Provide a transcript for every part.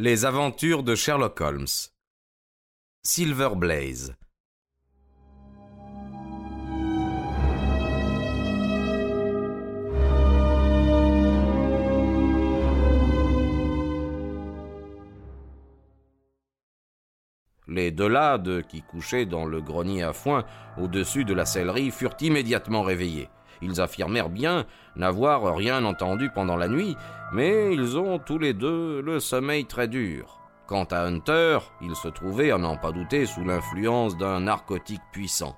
Les aventures de Sherlock Holmes. Silver Blaze. Les deux lades qui couchaient dans le grenier à foin au-dessus de la sellerie furent immédiatement réveillés. Ils affirmèrent bien n'avoir rien entendu pendant la nuit, mais ils ont tous les deux le sommeil très dur. Quant à Hunter, il se trouvait, à n'en pas douter, sous l'influence d'un narcotique puissant.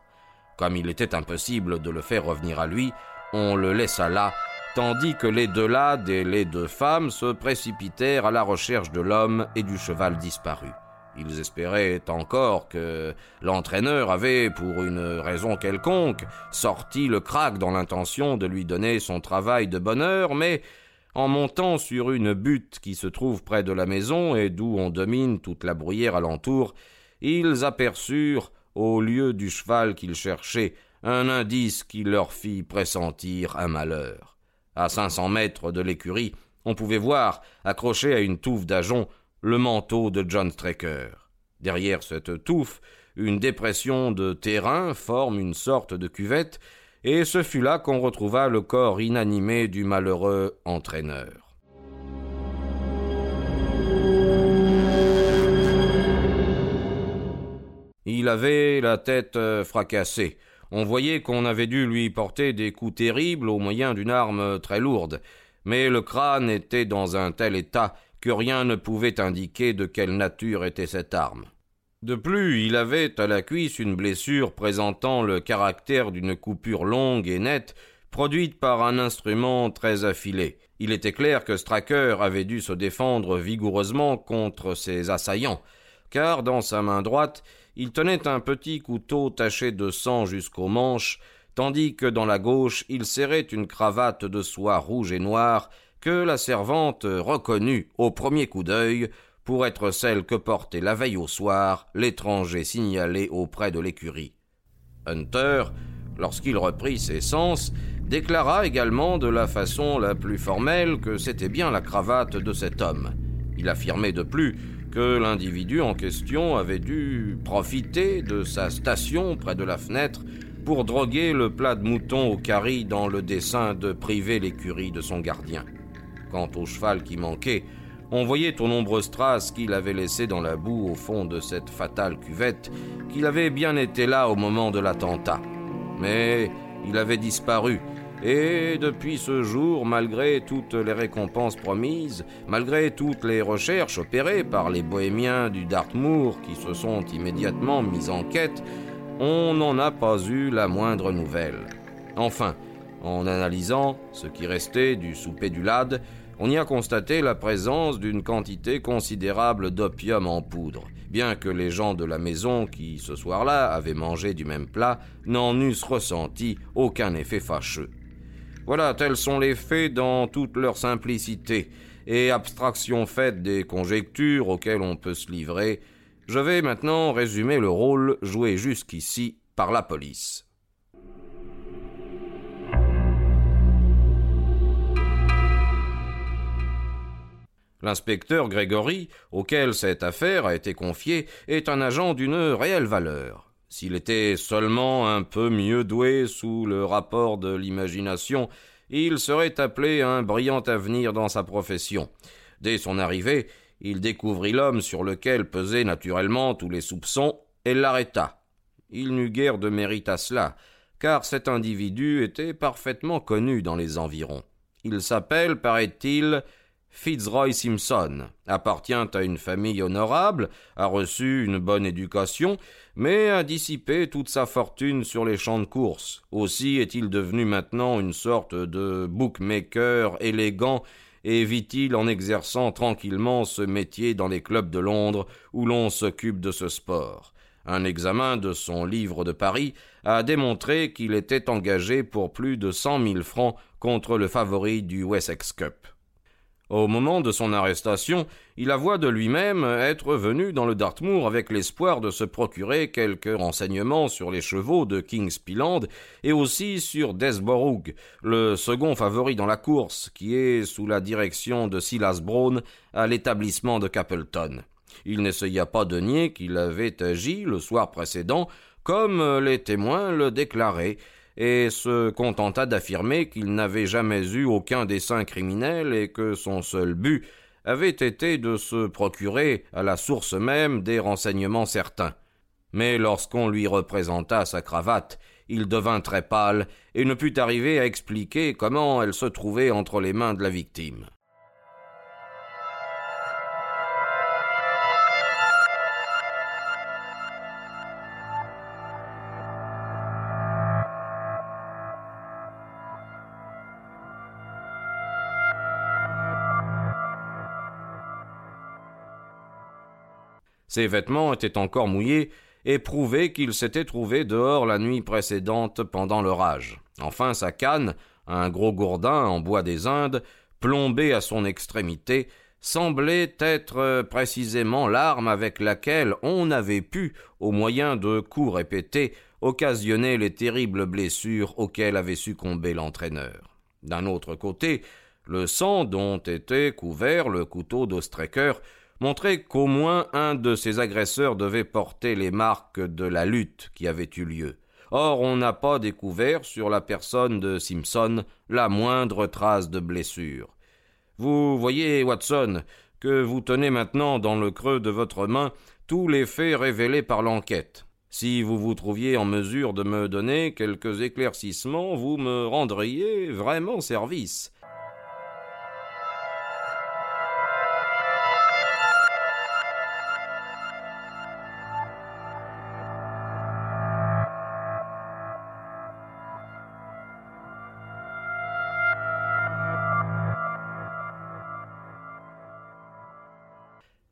Comme il était impossible de le faire revenir à lui, on le laissa là, tandis que les deux lades et les deux femmes se précipitèrent à la recherche de l'homme et du cheval disparu. Ils espéraient encore que l'entraîneur avait, pour une raison quelconque, sorti le crack dans l'intention de lui donner son travail de bonheur, mais en montant sur une butte qui se trouve près de la maison et d'où on domine toute la bruyère alentour, ils aperçurent, au lieu du cheval qu'ils cherchaient, un indice qui leur fit pressentir un malheur. À cinq cents mètres de l'écurie, on pouvait voir, accroché à une touffe d'ajoncs, le manteau de John Straker. Derrière cette touffe, une dépression de terrain forme une sorte de cuvette, et ce fut là qu'on retrouva le corps inanimé du malheureux entraîneur. Il avait la tête euh, fracassée. On voyait qu'on avait dû lui porter des coups terribles au moyen d'une arme très lourde, mais le crâne était dans un tel état que rien ne pouvait indiquer de quelle nature était cette arme. De plus, il avait à la cuisse une blessure présentant le caractère d'une coupure longue et nette, produite par un instrument très affilé. Il était clair que Stracker avait dû se défendre vigoureusement contre ses assaillants, car dans sa main droite il tenait un petit couteau taché de sang jusqu'au manche, tandis que dans la gauche il serrait une cravate de soie rouge et noire que la servante reconnut au premier coup d'œil pour être celle que portait la veille au soir l'étranger signalé auprès de l'écurie. Hunter, lorsqu'il reprit ses sens, déclara également de la façon la plus formelle que c'était bien la cravate de cet homme. Il affirmait de plus que l'individu en question avait dû profiter de sa station près de la fenêtre pour droguer le plat de mouton au carry dans le dessein de priver l'écurie de son gardien. Quant au cheval qui manquait, on voyait aux nombreuses traces qu'il avait laissées dans la boue au fond de cette fatale cuvette, qu'il avait bien été là au moment de l'attentat. Mais il avait disparu, et depuis ce jour, malgré toutes les récompenses promises, malgré toutes les recherches opérées par les bohémiens du Dartmoor qui se sont immédiatement mis en quête, on n'en a pas eu la moindre nouvelle. Enfin, en analysant ce qui restait du souper du lad, on y a constaté la présence d'une quantité considérable d'opium en poudre, bien que les gens de la maison qui, ce soir-là, avaient mangé du même plat, n'en eussent ressenti aucun effet fâcheux. Voilà, tels sont les faits dans toute leur simplicité, et abstraction faite des conjectures auxquelles on peut se livrer, je vais maintenant résumer le rôle joué jusqu'ici par la police. L'inspecteur Grégory, auquel cette affaire a été confiée, est un agent d'une réelle valeur. S'il était seulement un peu mieux doué sous le rapport de l'imagination, il serait appelé à un brillant avenir dans sa profession. Dès son arrivée, il découvrit l'homme sur lequel pesaient naturellement tous les soupçons et l'arrêta. Il n'eut guère de mérite à cela, car cet individu était parfaitement connu dans les environs. Il s'appelle, paraît-il, Fitzroy Simpson appartient à une famille honorable, a reçu une bonne éducation, mais a dissipé toute sa fortune sur les champs de course. Aussi est-il devenu maintenant une sorte de bookmaker élégant et vit-il en exerçant tranquillement ce métier dans les clubs de Londres où l'on s'occupe de ce sport. Un examen de son livre de Paris a démontré qu'il était engagé pour plus de cent mille francs contre le favori du Wessex Cup. Au moment de son arrestation, il avoua de lui-même être venu dans le Dartmoor avec l'espoir de se procurer quelques renseignements sur les chevaux de King's Pealand et aussi sur Desborough, le second favori dans la course, qui est sous la direction de Silas Brown à l'établissement de Capleton. Il n'essaya pas de nier qu'il avait agi le soir précédent comme les témoins le déclaraient, et se contenta d'affirmer qu'il n'avait jamais eu aucun dessein criminel et que son seul but avait été de se procurer à la source même des renseignements certains. Mais lorsqu'on lui représenta sa cravate, il devint très pâle et ne put arriver à expliquer comment elle se trouvait entre les mains de la victime. Ses vêtements étaient encore mouillés et prouvaient qu'il s'était trouvé dehors la nuit précédente pendant l'orage. Enfin, sa canne, un gros gourdin en bois des Indes, plombé à son extrémité, semblait être précisément l'arme avec laquelle on avait pu, au moyen de coups répétés, occasionner les terribles blessures auxquelles avait succombé l'entraîneur. D'un autre côté, le sang dont était couvert le couteau d'Ostrecker montrait qu'au moins un de ces agresseurs devait porter les marques de la lutte qui avait eu lieu. Or on n'a pas découvert sur la personne de Simpson la moindre trace de blessure. Vous voyez, Watson, que vous tenez maintenant dans le creux de votre main tous les faits révélés par l'enquête. Si vous vous trouviez en mesure de me donner quelques éclaircissements, vous me rendriez vraiment service.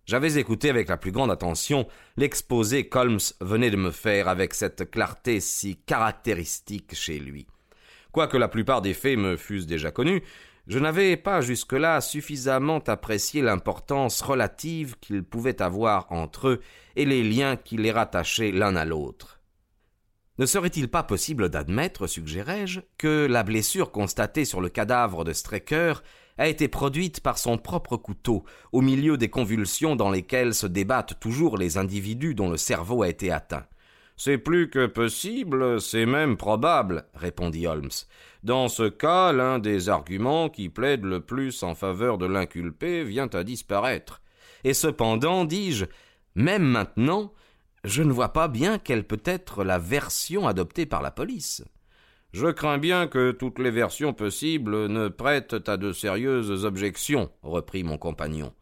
J'avais écouté avec la plus grande attention l'exposé qu'Holmes venait de me faire avec cette clarté si caractéristique chez lui. Quoique la plupart des faits me fussent déjà connus, je n'avais pas jusque-là suffisamment apprécié l'importance relative qu'ils pouvaient avoir entre eux et les liens qui les rattachaient l'un à l'autre. Ne serait-il pas possible d'admettre, suggérai-je, que la blessure constatée sur le cadavre de Strecker a été produite par son propre couteau, au milieu des convulsions dans lesquelles se débattent toujours les individus dont le cerveau a été atteint. C'est plus que possible, c'est même probable, répondit Holmes. Dans ce cas, l'un des arguments qui plaident le plus en faveur de l'inculpé vient à disparaître. Et cependant, dis-je, même maintenant, je ne vois pas bien quelle peut être la version adoptée par la police. Je crains bien que toutes les versions possibles ne prêtent à de sérieuses objections, reprit mon compagnon.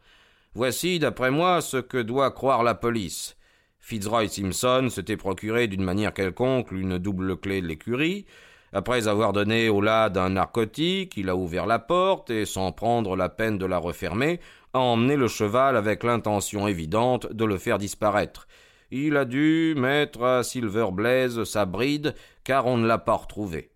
Voici, d'après moi, ce que doit croire la police. Fitzroy Simpson s'était procuré d'une manière quelconque une double clé de l'écurie. Après avoir donné au lad un narcotique, il a ouvert la porte et, sans prendre la peine de la refermer, a emmené le cheval avec l'intention évidente de le faire disparaître il a dû mettre à Silver Blaze sa bride, car on ne l'a pas retrouvé.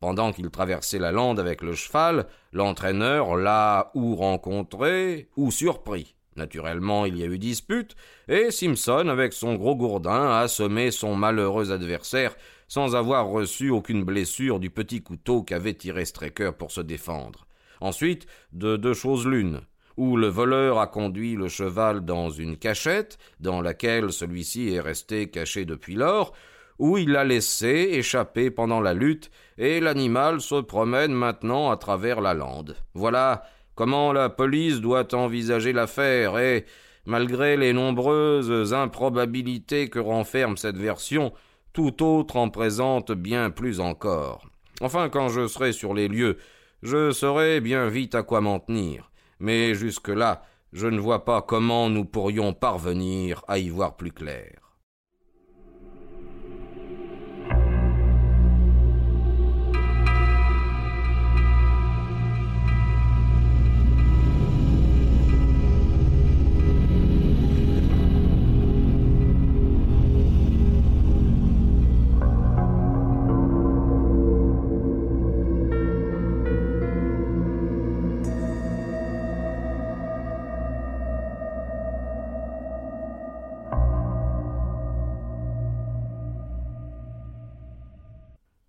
Pendant qu'il traversait la lande avec le cheval, l'entraîneur l'a ou rencontré ou surpris. Naturellement, il y a eu dispute, et Simpson, avec son gros gourdin, a assommé son malheureux adversaire sans avoir reçu aucune blessure du petit couteau qu'avait tiré Strecker pour se défendre. Ensuite, de deux choses l'une où le voleur a conduit le cheval dans une cachette, dans laquelle celui-ci est resté caché depuis lors, où il l'a laissé échapper pendant la lutte, et l'animal se promène maintenant à travers la lande. Voilà comment la police doit envisager l'affaire, et, malgré les nombreuses improbabilités que renferme cette version, tout autre en présente bien plus encore. Enfin, quand je serai sur les lieux, je saurai bien vite à quoi m'en tenir mais jusque-là, je ne vois pas comment nous pourrions parvenir à y voir plus clair.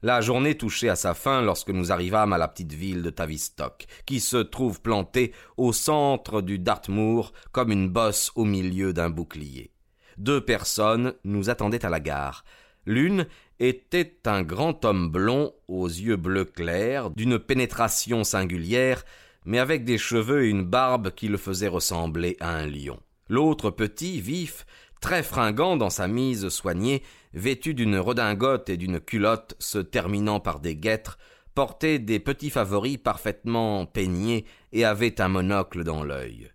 La journée touchait à sa fin lorsque nous arrivâmes à la petite ville de Tavistock, qui se trouve plantée au centre du Dartmoor comme une bosse au milieu d'un bouclier. Deux personnes nous attendaient à la gare. L'une était un grand homme blond aux yeux bleus clairs, d'une pénétration singulière, mais avec des cheveux et une barbe qui le faisaient ressembler à un lion. L'autre petit, vif, très fringant dans sa mise soignée, vêtu d'une redingote et d'une culotte se terminant par des guêtres, portait des petits favoris parfaitement peignés et avait un monocle dans l'œil.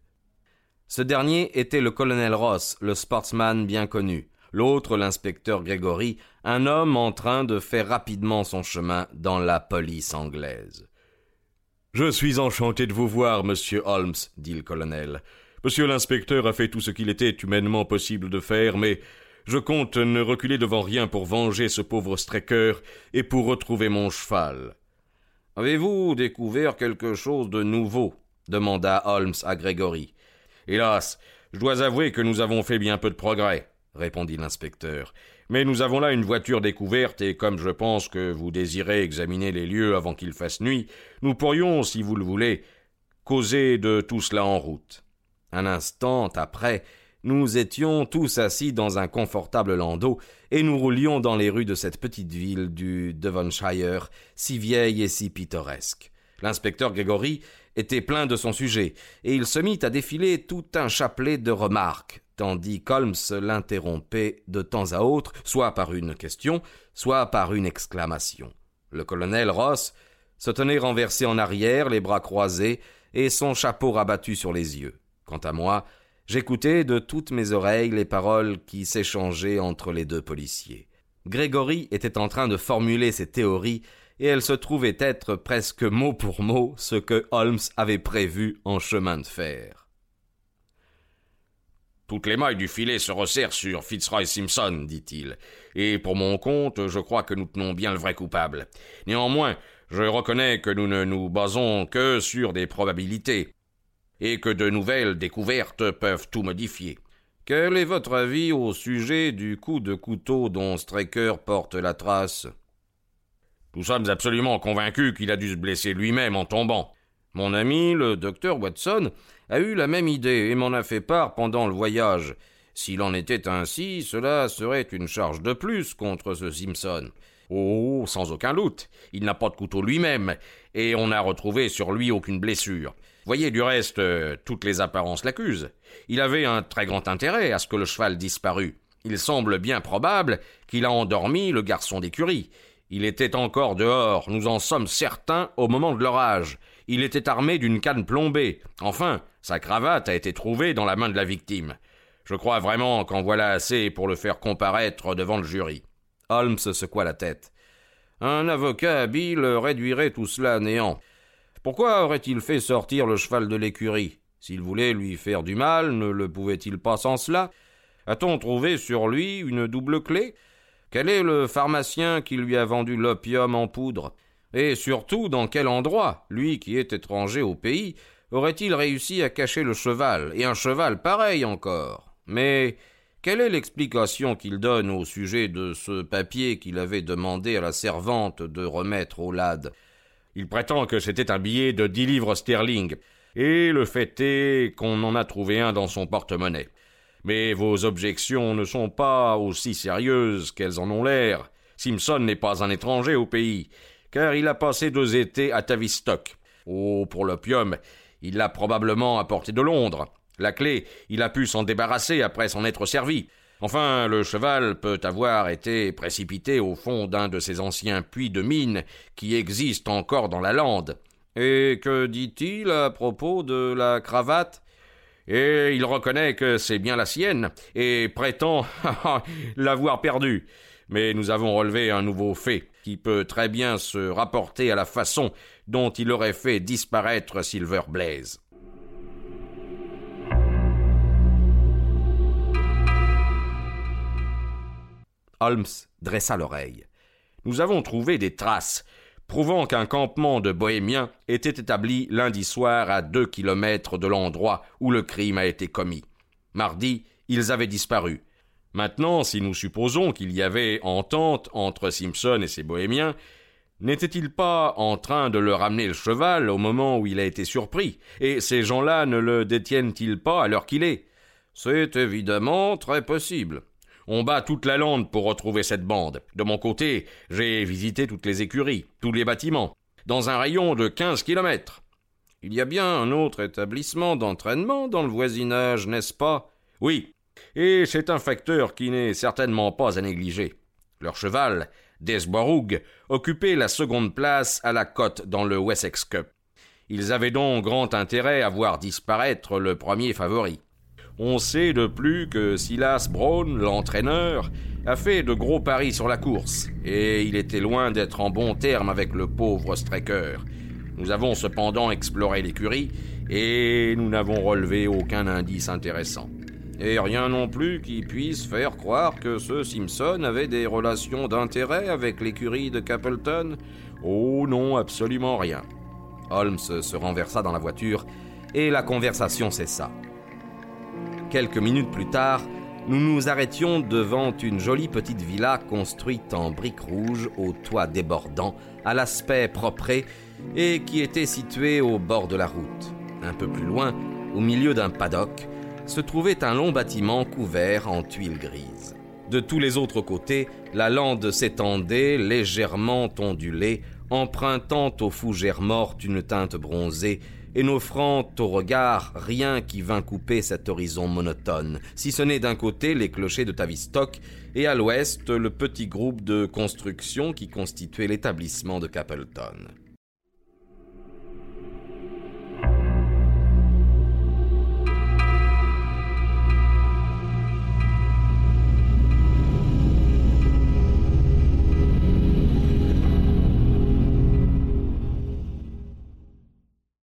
Ce dernier était le colonel Ross, le sportsman bien connu, l'autre l'inspecteur Gregory, un homme en train de faire rapidement son chemin dans la police anglaise. Je suis enchanté de vous voir, monsieur Holmes, dit le colonel. Monsieur l'inspecteur a fait tout ce qu'il était humainement possible de faire, mais je compte ne reculer devant rien pour venger ce pauvre Strecker et pour retrouver mon cheval. Avez-vous découvert quelque chose de nouveau demanda Holmes à Gregory. Hélas, je dois avouer que nous avons fait bien peu de progrès, répondit l'inspecteur. Mais nous avons là une voiture découverte, et comme je pense que vous désirez examiner les lieux avant qu'il fasse nuit, nous pourrions, si vous le voulez, causer de tout cela en route. Un instant après, nous étions tous assis dans un confortable landau, et nous roulions dans les rues de cette petite ville du Devonshire, si vieille et si pittoresque. L'inspecteur Gregory était plein de son sujet, et il se mit à défiler tout un chapelet de remarques, tandis qu'Holmes l'interrompait de temps à autre, soit par une question, soit par une exclamation. Le colonel Ross se tenait renversé en arrière, les bras croisés, et son chapeau rabattu sur les yeux. Quant à moi, J'écoutais de toutes mes oreilles les paroles qui s'échangeaient entre les deux policiers. Grégory était en train de formuler ses théories, et elles se trouvaient être presque mot pour mot ce que Holmes avait prévu en chemin de fer. Toutes les mailles du filet se resserrent sur Fitzroy Simpson, dit-il, et pour mon compte, je crois que nous tenons bien le vrai coupable. Néanmoins, je reconnais que nous ne nous basons que sur des probabilités et que de nouvelles découvertes peuvent tout modifier. Quel est votre avis au sujet du coup de couteau dont Straker porte la trace? Nous sommes absolument convaincus qu'il a dû se blesser lui-même en tombant. Mon ami, le docteur Watson, a eu la même idée et m'en a fait part pendant le voyage. S'il en était ainsi, cela serait une charge de plus contre ce Simpson. Oh, sans aucun doute. Il n'a pas de couteau lui-même, et on n'a retrouvé sur lui aucune blessure. Voyez, du reste, euh, toutes les apparences l'accusent. Il avait un très grand intérêt à ce que le cheval disparût. Il semble bien probable qu'il a endormi le garçon d'écurie. Il était encore dehors, nous en sommes certains, au moment de l'orage. Il était armé d'une canne plombée. Enfin, sa cravate a été trouvée dans la main de la victime. Je crois vraiment qu'en voilà assez pour le faire comparaître devant le jury. Holmes secoua la tête. Un avocat habile réduirait tout cela à néant. Pourquoi aurait-il fait sortir le cheval de l'écurie? S'il voulait lui faire du mal, ne le pouvait-il pas sans cela? A-t-on trouvé sur lui une double clé? Quel est le pharmacien qui lui a vendu l'opium en poudre? Et surtout, dans quel endroit, lui qui est étranger au pays, aurait-il réussi à cacher le cheval, et un cheval pareil encore. Mais quelle est l'explication qu'il donne au sujet de ce papier qu'il avait demandé à la servante de remettre au lad? Il prétend que c'était un billet de dix livres sterling, et le fait est qu'on en a trouvé un dans son porte-monnaie. Mais vos objections ne sont pas aussi sérieuses qu'elles en ont l'air. Simpson n'est pas un étranger au pays, car il a passé deux étés à Tavistock. Oh, pour l'opium, il l'a probablement apporté de Londres. La clé, il a pu s'en débarrasser après s'en être servi. Enfin, le cheval peut avoir été précipité au fond d'un de ces anciens puits de mine qui existent encore dans la lande. Et que dit-il à propos de la cravate? Et il reconnaît que c'est bien la sienne, et prétend l'avoir perdue. Mais nous avons relevé un nouveau fait, qui peut très bien se rapporter à la façon dont il aurait fait disparaître Silver Blaze. Holmes dressa l'oreille. Nous avons trouvé des traces prouvant qu'un campement de bohémiens était établi lundi soir à deux kilomètres de l'endroit où le crime a été commis. Mardi, ils avaient disparu. Maintenant, si nous supposons qu'il y avait entente entre Simpson et ses bohémiens, n'était-il pas en train de leur amener le cheval au moment où il a été surpris? Et ces gens-là ne le détiennent-ils pas à l'heure qu'il est? C'est évidemment très possible. On bat toute la lande pour retrouver cette bande. De mon côté, j'ai visité toutes les écuries, tous les bâtiments, dans un rayon de quinze kilomètres. Il y a bien un autre établissement d'entraînement dans le voisinage, n'est-ce pas? Oui, et c'est un facteur qui n'est certainement pas à négliger. Leur cheval, Desboiroug, occupait la seconde place à la cote dans le Wessex Cup. Ils avaient donc grand intérêt à voir disparaître le premier favori. On sait de plus que Silas Brown, l'entraîneur, a fait de gros paris sur la course, et il était loin d'être en bon terme avec le pauvre Strecker. Nous avons cependant exploré l'écurie, et nous n'avons relevé aucun indice intéressant. Et rien non plus qui puisse faire croire que ce Simpson avait des relations d'intérêt avec l'écurie de Capleton Oh non, absolument rien. Holmes se renversa dans la voiture, et la conversation cessa. Quelques minutes plus tard, nous nous arrêtions devant une jolie petite villa construite en briques rouges au toit débordant, à l'aspect propre et qui était située au bord de la route. Un peu plus loin, au milieu d'un paddock, se trouvait un long bâtiment couvert en tuiles grises. De tous les autres côtés, la lande s'étendait, légèrement ondulée, empruntant aux fougères mortes une teinte bronzée et n'offrant au regard rien qui vint couper cet horizon monotone, si ce n'est d'un côté les clochers de Tavistock et à l'ouest le petit groupe de construction qui constituait l'établissement de Capleton.